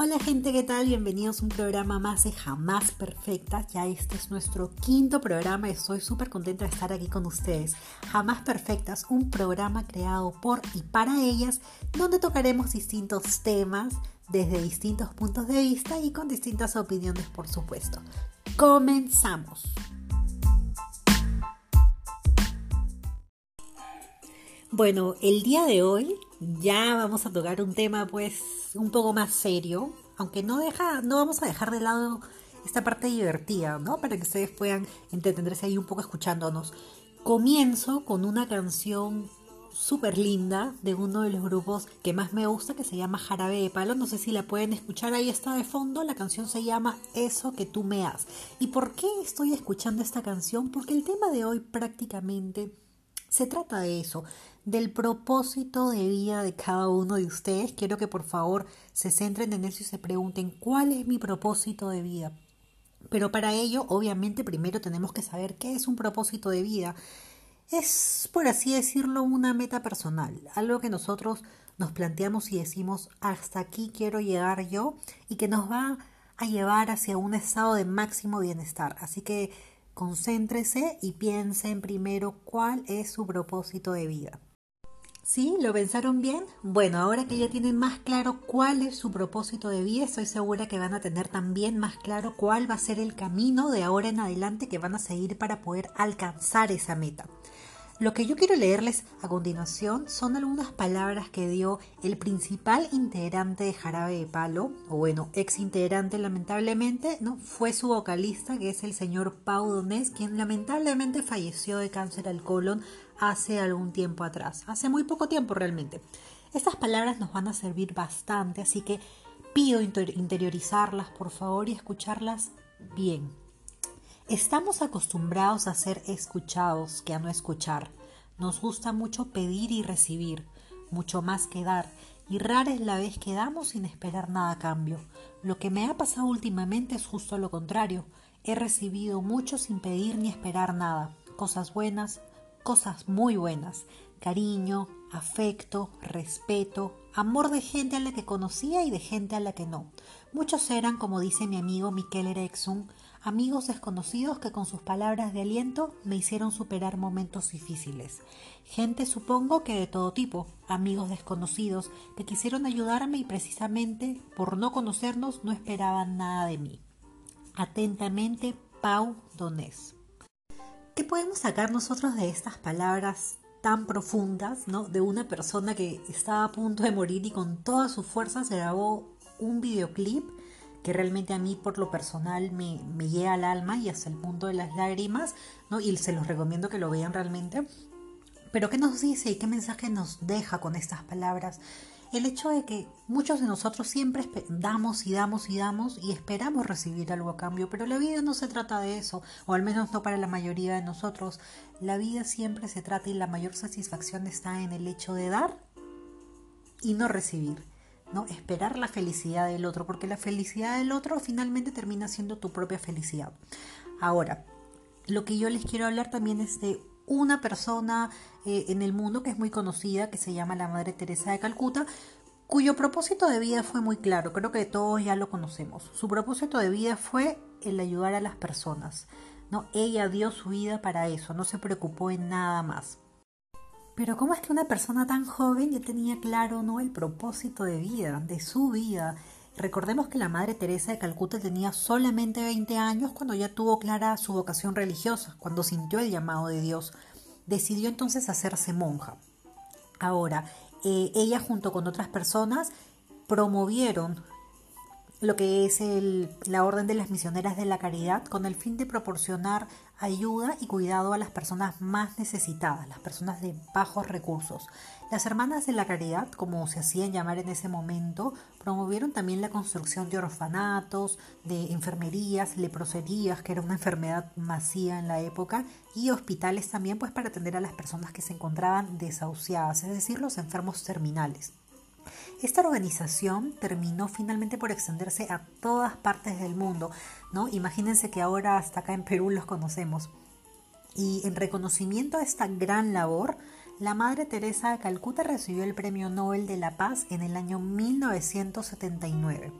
Hola gente, ¿qué tal? Bienvenidos a un programa más de Jamás Perfectas. Ya este es nuestro quinto programa y estoy súper contenta de estar aquí con ustedes. Jamás Perfectas, un programa creado por y para ellas, donde tocaremos distintos temas desde distintos puntos de vista y con distintas opiniones, por supuesto. Comenzamos. Bueno, el día de hoy ya vamos a tocar un tema pues un poco más serio, aunque no deja, no vamos a dejar de lado esta parte divertida, ¿no? Para que ustedes puedan entretenerse ahí un poco escuchándonos. Comienzo con una canción súper linda de uno de los grupos que más me gusta, que se llama Jarabe de Palo. No sé si la pueden escuchar, ahí está de fondo. La canción se llama Eso que tú me has. ¿Y por qué estoy escuchando esta canción? Porque el tema de hoy prácticamente se trata de eso, del propósito de vida de cada uno de ustedes. Quiero que por favor se centren en eso y se pregunten cuál es mi propósito de vida. Pero para ello, obviamente, primero tenemos que saber qué es un propósito de vida. Es, por así decirlo, una meta personal, algo que nosotros nos planteamos y decimos, hasta aquí quiero llegar yo y que nos va a llevar hacia un estado de máximo bienestar. Así que concéntrese y piensen primero cuál es su propósito de vida. ¿Sí? ¿Lo pensaron bien? Bueno, ahora que ya tienen más claro cuál es su propósito de vida, estoy segura que van a tener también más claro cuál va a ser el camino de ahora en adelante que van a seguir para poder alcanzar esa meta. Lo que yo quiero leerles a continuación son algunas palabras que dio el principal integrante de Jarabe de Palo, o bueno, ex integrante lamentablemente, ¿no? Fue su vocalista, que es el señor Pau Donés, quien lamentablemente falleció de cáncer al colon hace algún tiempo atrás, hace muy poco tiempo realmente. Estas palabras nos van a servir bastante, así que pido interiorizarlas por favor y escucharlas bien. Estamos acostumbrados a ser escuchados que a no escuchar. Nos gusta mucho pedir y recibir, mucho más que dar, y rara es la vez que damos sin esperar nada a cambio. Lo que me ha pasado últimamente es justo lo contrario. He recibido mucho sin pedir ni esperar nada, cosas buenas, cosas muy buenas, cariño, afecto, respeto, amor de gente a la que conocía y de gente a la que no. Muchos eran, como dice mi amigo Miquel Erexun, amigos desconocidos que con sus palabras de aliento me hicieron superar momentos difíciles. Gente supongo que de todo tipo, amigos desconocidos que quisieron ayudarme y precisamente por no conocernos no esperaban nada de mí. Atentamente, Pau Donés. ¿Qué podemos sacar nosotros de estas palabras tan profundas, ¿no? De una persona que estaba a punto de morir y con todas sus fuerzas grabó un videoclip que realmente a mí por lo personal me, me llega al alma y hasta el punto de las lágrimas, ¿no? Y se los recomiendo que lo vean realmente. Pero ¿qué nos dice y qué mensaje nos deja con estas palabras? El hecho de que muchos de nosotros siempre damos y damos y damos y esperamos recibir algo a cambio, pero la vida no se trata de eso, o al menos no para la mayoría de nosotros. La vida siempre se trata y la mayor satisfacción está en el hecho de dar y no recibir. ¿no? Esperar la felicidad del otro, porque la felicidad del otro finalmente termina siendo tu propia felicidad. Ahora, lo que yo les quiero hablar también es de una persona eh, en el mundo que es muy conocida, que se llama la Madre Teresa de Calcuta, cuyo propósito de vida fue muy claro, creo que todos ya lo conocemos. Su propósito de vida fue el ayudar a las personas. ¿no? Ella dio su vida para eso, no se preocupó en nada más. Pero ¿cómo es que una persona tan joven ya tenía claro no el propósito de vida, de su vida? Recordemos que la Madre Teresa de Calcuta tenía solamente 20 años cuando ya tuvo clara su vocación religiosa, cuando sintió el llamado de Dios. Decidió entonces hacerse monja. Ahora, eh, ella junto con otras personas promovieron lo que es la Orden de las Misioneras de la Caridad con el fin de proporcionar ayuda y cuidado a las personas más necesitadas, las personas de bajos recursos. Las Hermanas de la Caridad, como se hacían llamar en ese momento, promovieron también la construcción de orfanatos, de enfermerías, leproserías, que era una enfermedad masiva en la época, y hospitales también pues para atender a las personas que se encontraban desahuciadas, es decir, los enfermos terminales. Esta organización terminó finalmente por extenderse a todas partes del mundo, ¿no? Imagínense que ahora hasta acá en Perú los conocemos. Y en reconocimiento a esta gran labor, la Madre Teresa de Calcuta recibió el Premio Nobel de la Paz en el año 1979.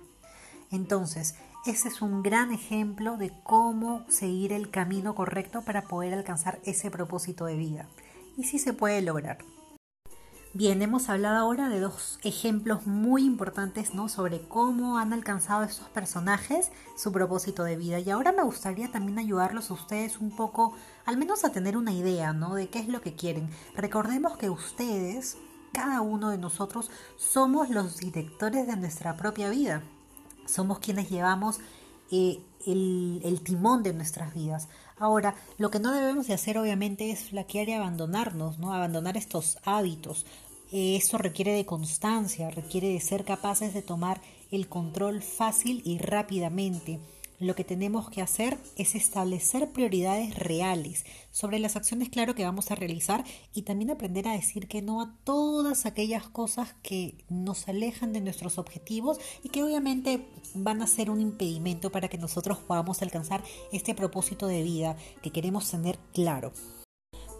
Entonces, ese es un gran ejemplo de cómo seguir el camino correcto para poder alcanzar ese propósito de vida. Y sí se puede lograr. Bien, hemos hablado ahora de dos ejemplos muy importantes ¿no? sobre cómo han alcanzado estos personajes su propósito de vida. Y ahora me gustaría también ayudarlos a ustedes un poco, al menos a tener una idea ¿no? de qué es lo que quieren. Recordemos que ustedes, cada uno de nosotros, somos los directores de nuestra propia vida. Somos quienes llevamos eh, el, el, timón de nuestras vidas. Ahora, lo que no debemos de hacer obviamente es flaquear y abandonarnos, ¿no? Abandonar estos hábitos. Esto requiere de constancia, requiere de ser capaces de tomar el control fácil y rápidamente. Lo que tenemos que hacer es establecer prioridades reales sobre las acciones, claro, que vamos a realizar y también aprender a decir que no a todas aquellas cosas que nos alejan de nuestros objetivos y que obviamente van a ser un impedimento para que nosotros podamos alcanzar este propósito de vida que queremos tener claro.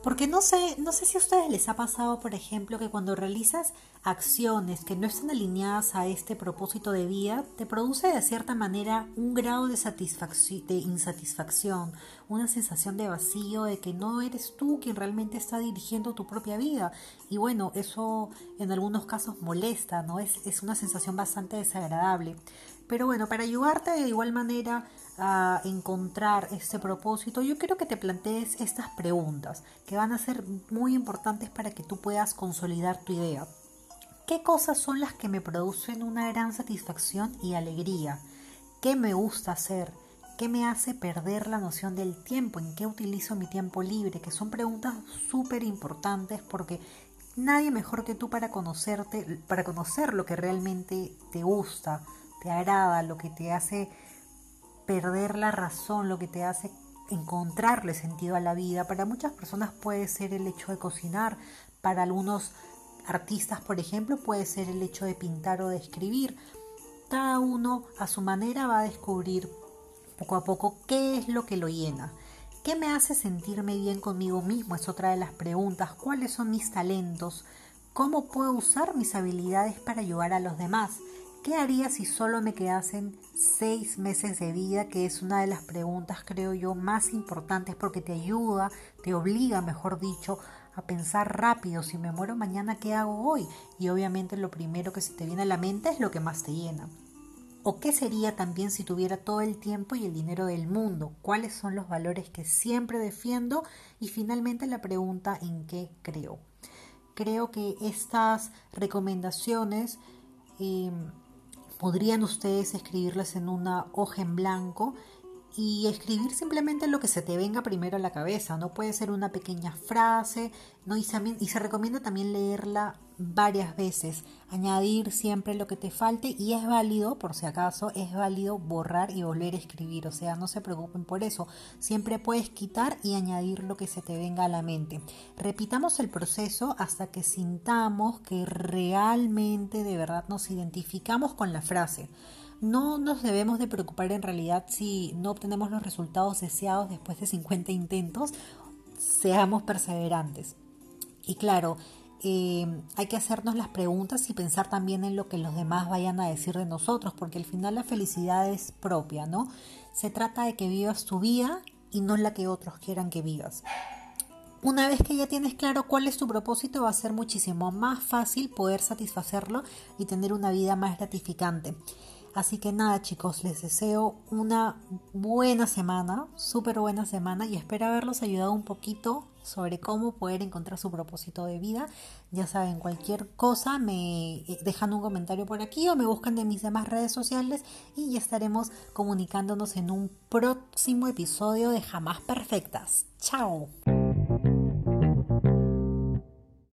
Porque no sé, no sé si a ustedes les ha pasado, por ejemplo, que cuando realizas acciones que no están alineadas a este propósito de vida, te produce de cierta manera un grado de, de insatisfacción, una sensación de vacío, de que no eres tú quien realmente está dirigiendo tu propia vida. Y bueno, eso en algunos casos molesta, ¿no? Es, es una sensación bastante desagradable. Pero bueno, para ayudarte de igual manera a encontrar este propósito, yo quiero que te plantees estas preguntas que van a ser muy importantes para que tú puedas consolidar tu idea. ¿Qué cosas son las que me producen una gran satisfacción y alegría? ¿Qué me gusta hacer? ¿Qué me hace perder la noción del tiempo? ¿En qué utilizo mi tiempo libre? Que son preguntas súper importantes porque nadie mejor que tú para conocerte, para conocer lo que realmente te gusta, te agrada, lo que te hace perder la razón, lo que te hace encontrarle sentido a la vida. Para muchas personas puede ser el hecho de cocinar, para algunos artistas, por ejemplo, puede ser el hecho de pintar o de escribir. Cada uno a su manera va a descubrir poco a poco qué es lo que lo llena. ¿Qué me hace sentirme bien conmigo mismo? Es otra de las preguntas. ¿Cuáles son mis talentos? ¿Cómo puedo usar mis habilidades para ayudar a los demás? ¿Qué haría si solo me quedasen seis meses de vida? Que es una de las preguntas, creo yo, más importantes porque te ayuda, te obliga, mejor dicho, a pensar rápido. Si me muero mañana, ¿qué hago hoy? Y obviamente lo primero que se te viene a la mente es lo que más te llena. ¿O qué sería también si tuviera todo el tiempo y el dinero del mundo? ¿Cuáles son los valores que siempre defiendo? Y finalmente la pregunta en qué creo. Creo que estas recomendaciones eh, podrían ustedes escribirlas en una hoja en blanco y escribir simplemente lo que se te venga primero a la cabeza. No puede ser una pequeña frase, ¿no? y, se, y se recomienda también leerla varias veces, añadir siempre lo que te falte y es válido, por si acaso, es válido borrar y volver a escribir, o sea, no se preocupen por eso, siempre puedes quitar y añadir lo que se te venga a la mente. Repitamos el proceso hasta que sintamos que realmente de verdad nos identificamos con la frase. No nos debemos de preocupar en realidad si no obtenemos los resultados deseados después de 50 intentos, seamos perseverantes. Y claro, eh, hay que hacernos las preguntas y pensar también en lo que los demás vayan a decir de nosotros, porque al final la felicidad es propia, ¿no? Se trata de que vivas tu vida y no la que otros quieran que vivas. Una vez que ya tienes claro cuál es tu propósito, va a ser muchísimo más fácil poder satisfacerlo y tener una vida más gratificante. Así que nada chicos, les deseo una buena semana, súper buena semana y espero haberlos ayudado un poquito sobre cómo poder encontrar su propósito de vida. Ya saben, cualquier cosa me dejan un comentario por aquí o me buscan de mis demás redes sociales y ya estaremos comunicándonos en un próximo episodio de Jamás Perfectas. Chao.